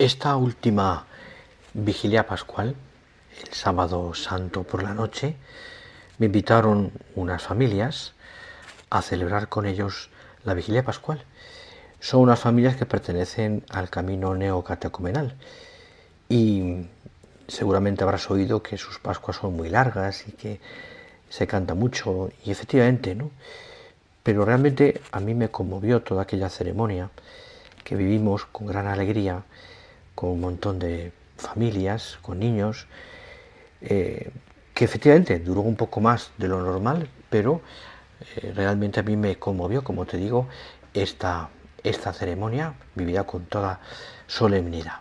Esta última vigilia pascual, el sábado santo por la noche, me invitaron unas familias a celebrar con ellos la vigilia pascual. Son unas familias que pertenecen al camino neocatecumenal y seguramente habrás oído que sus pascuas son muy largas y que se canta mucho y efectivamente, ¿no? Pero realmente a mí me conmovió toda aquella ceremonia que vivimos con gran alegría, con un montón de familias, con niños, eh, que efectivamente duró un poco más de lo normal, pero eh, realmente a mí me conmovió, como te digo, esta, esta ceremonia vivida con toda solemnidad.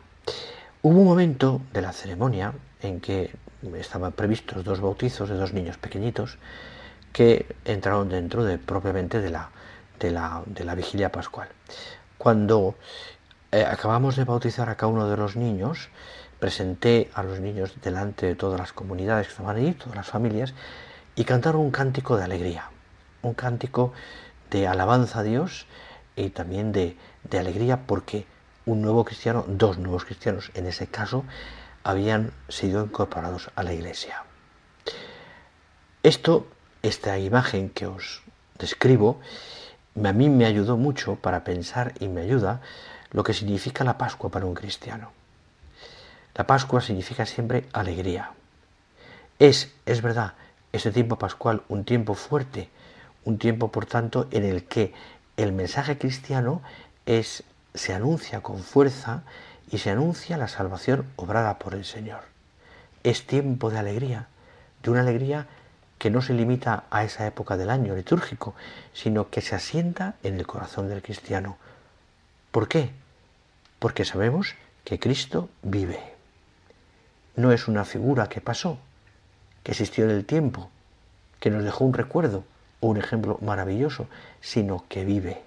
Hubo un momento de la ceremonia en que estaban previstos dos bautizos de dos niños pequeñitos que entraron dentro de propiamente de la, de la, de la vigilia pascual. Cuando eh, acabamos de bautizar a cada uno de los niños, presenté a los niños delante de todas las comunidades que estaban allí, todas las familias, y cantaron un cántico de alegría, un cántico de alabanza a Dios y también de, de alegría porque un nuevo cristiano, dos nuevos cristianos en ese caso, habían sido incorporados a la iglesia. Esto, esta imagen que os describo, a mí me ayudó mucho para pensar y me ayuda lo que significa la Pascua para un cristiano. La Pascua significa siempre alegría. Es, es verdad, este tiempo pascual un tiempo fuerte, un tiempo, por tanto, en el que el mensaje cristiano es, se anuncia con fuerza y se anuncia la salvación obrada por el Señor. Es tiempo de alegría, de una alegría que no se limita a esa época del año litúrgico, sino que se asienta en el corazón del cristiano. ¿Por qué? Porque sabemos que Cristo vive. No es una figura que pasó, que existió en el tiempo, que nos dejó un recuerdo o un ejemplo maravilloso, sino que vive.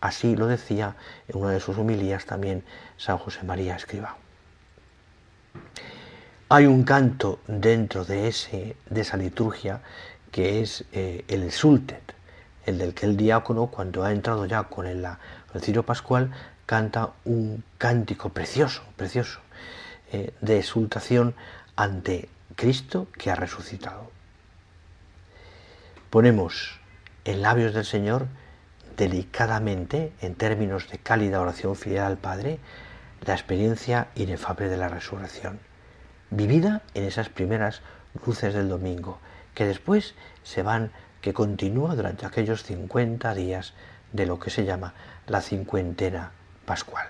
Así lo decía en una de sus homilías también San José María Escriba. Hay un canto dentro de, esa liturgia que es eh, el sultet, el del que el diácono, cuando ha entrado ya con el, cirio pascual, canta un cántico precioso, precioso, eh, de exultación ante Cristo que ha resucitado. Ponemos en labios del Señor delicadamente, en términos de cálida oración filial al Padre, la experiencia inefable de la resurrección, vivida en esas primeras luces del domingo, que después se van, que continúa durante aquellos 50 días de lo que se llama la cincuentena pascual.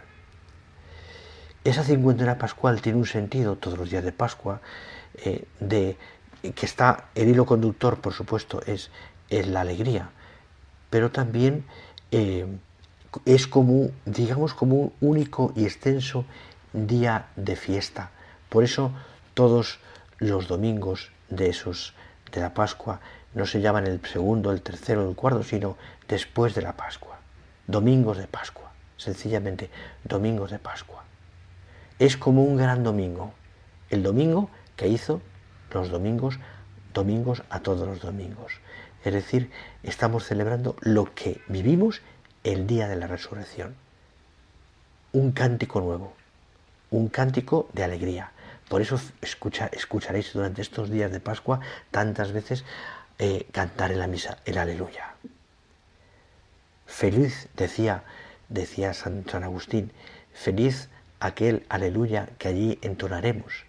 Esa cincuentena pascual tiene un sentido todos los días de Pascua, eh, de que está el hilo conductor, por supuesto, es, es la alegría, pero también eh, es como, digamos, como un único y extenso día de fiesta. Por eso todos los domingos de esos de la Pascua no se llaman el segundo, el tercero, el cuarto, sino después de la Pascua. Domingos de Pascua, sencillamente domingos de Pascua. Es como un gran domingo. El domingo que hizo los domingos, domingos a todos los domingos. Es decir, estamos celebrando lo que vivimos el día de la resurrección. Un cántico nuevo, un cántico de alegría. Por eso escucharéis durante estos días de Pascua tantas veces eh, cantar en la misa el aleluya. Feliz, decía, decía San, San Agustín, feliz aquel aleluya que allí entonaremos.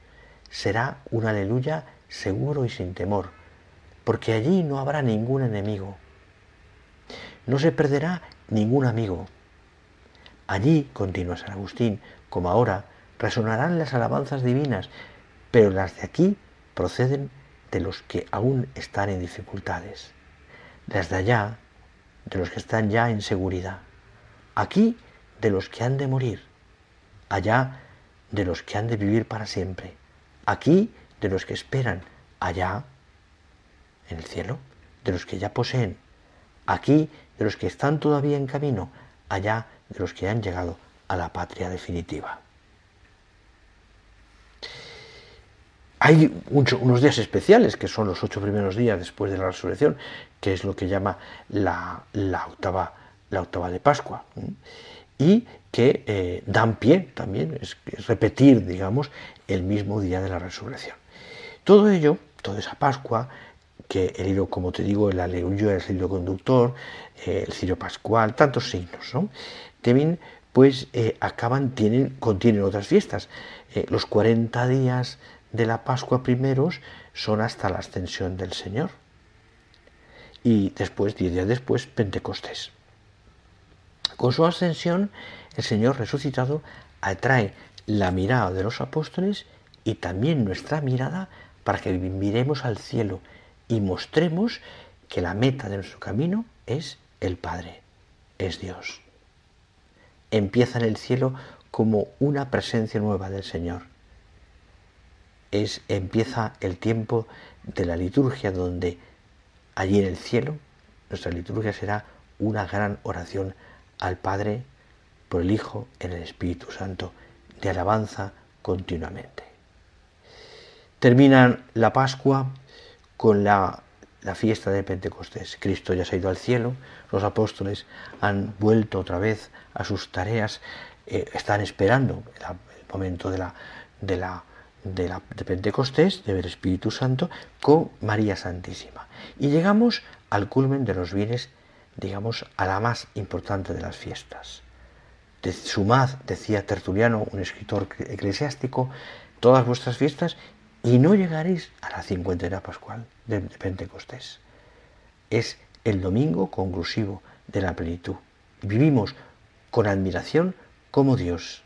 Será un aleluya seguro y sin temor, porque allí no habrá ningún enemigo. No se perderá ningún amigo. Allí, continúa San Agustín, como ahora, resonarán las alabanzas divinas, pero las de aquí proceden de los que aún están en dificultades, las de allá, de los que están ya en seguridad, aquí de los que han de morir, allá de los que han de vivir para siempre, aquí de los que esperan, allá en el cielo, de los que ya poseen, aquí de los que están todavía en camino, allá de los que han llegado a la patria definitiva. Hay unos días especiales, que son los ocho primeros días después de la resurrección, que es lo que llama la, octava, la octava de Pascua. y que eh, dan pie también, es, repetir, digamos, el mismo día de la resurrección. Todo ello, toda esa Pascua, que el hilo, como te digo, el aleluya el hilo conductor, eh, el cirio pascual, tantos signos, ¿no? También, pues, eh, acaban, tienen, contienen otras fiestas. los 40 días de la Pascua primeros son hasta la ascensión del Señor. Y después, diez días después, Pentecostés. Con su ascensión, el Señor resucitado atrae la mirada de los apóstoles y también nuestra mirada para que miremos al cielo y mostremos que la meta de nuestro camino es el Padre, es Dios. Empieza en el cielo como una presencia nueva del Señor. Es, empieza el tiempo de la liturgia donde allí en el cielo nuestra liturgia será una gran oración al Padre por el Hijo en el Espíritu Santo, de alabanza continuamente. Terminan la Pascua con la, fiesta de Pentecostés. Cristo ya se ha ido al cielo, los apóstoles han vuelto otra vez a sus tareas, eh, están esperando el, momento de la, de la de, de Pentecostés, del Espíritu Santo, con María Santísima. Y llegamos al culmen de los bienes digamos, a la más importante de las fiestas. De sumad, decía Tertuliano, un escritor eclesiástico, todas vuestras fiestas y no llegaréis a la cincuentena pascual de Pentecostés. Es el domingo conclusivo de la plenitud. Vivimos con admiración cómo Dios,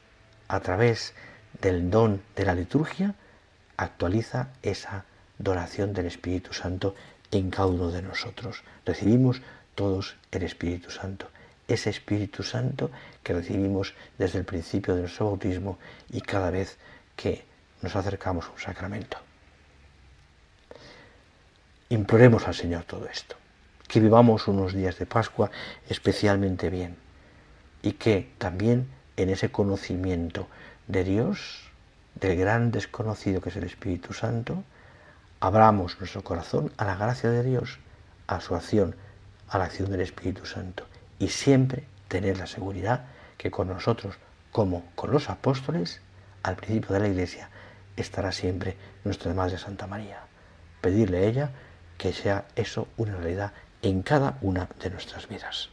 a través del don de la liturgia, actualiza esa donación del Espíritu Santo en cada uno de nosotros. Recibimos todos el Espíritu Santo. Ese Espíritu Santo que recibimos desde el principio de nuestro bautismo y cada vez que nos acercamos a un sacramento. Imploremos al Señor todo esto, que vivamos unos días de Pascua especialmente bien y que también en ese conocimiento de Dios, del gran desconocido que es el Espíritu Santo, abramos nuestro corazón a la gracia de Dios, a su acción a la acción del Espíritu Santo y siempre tener la seguridad que con nosotros, como con los apóstoles, al principio de la Iglesia, estará siempre nuestra Madre Santa María. Pedirle a ella que sea eso una realidad en cada una de nuestras vidas.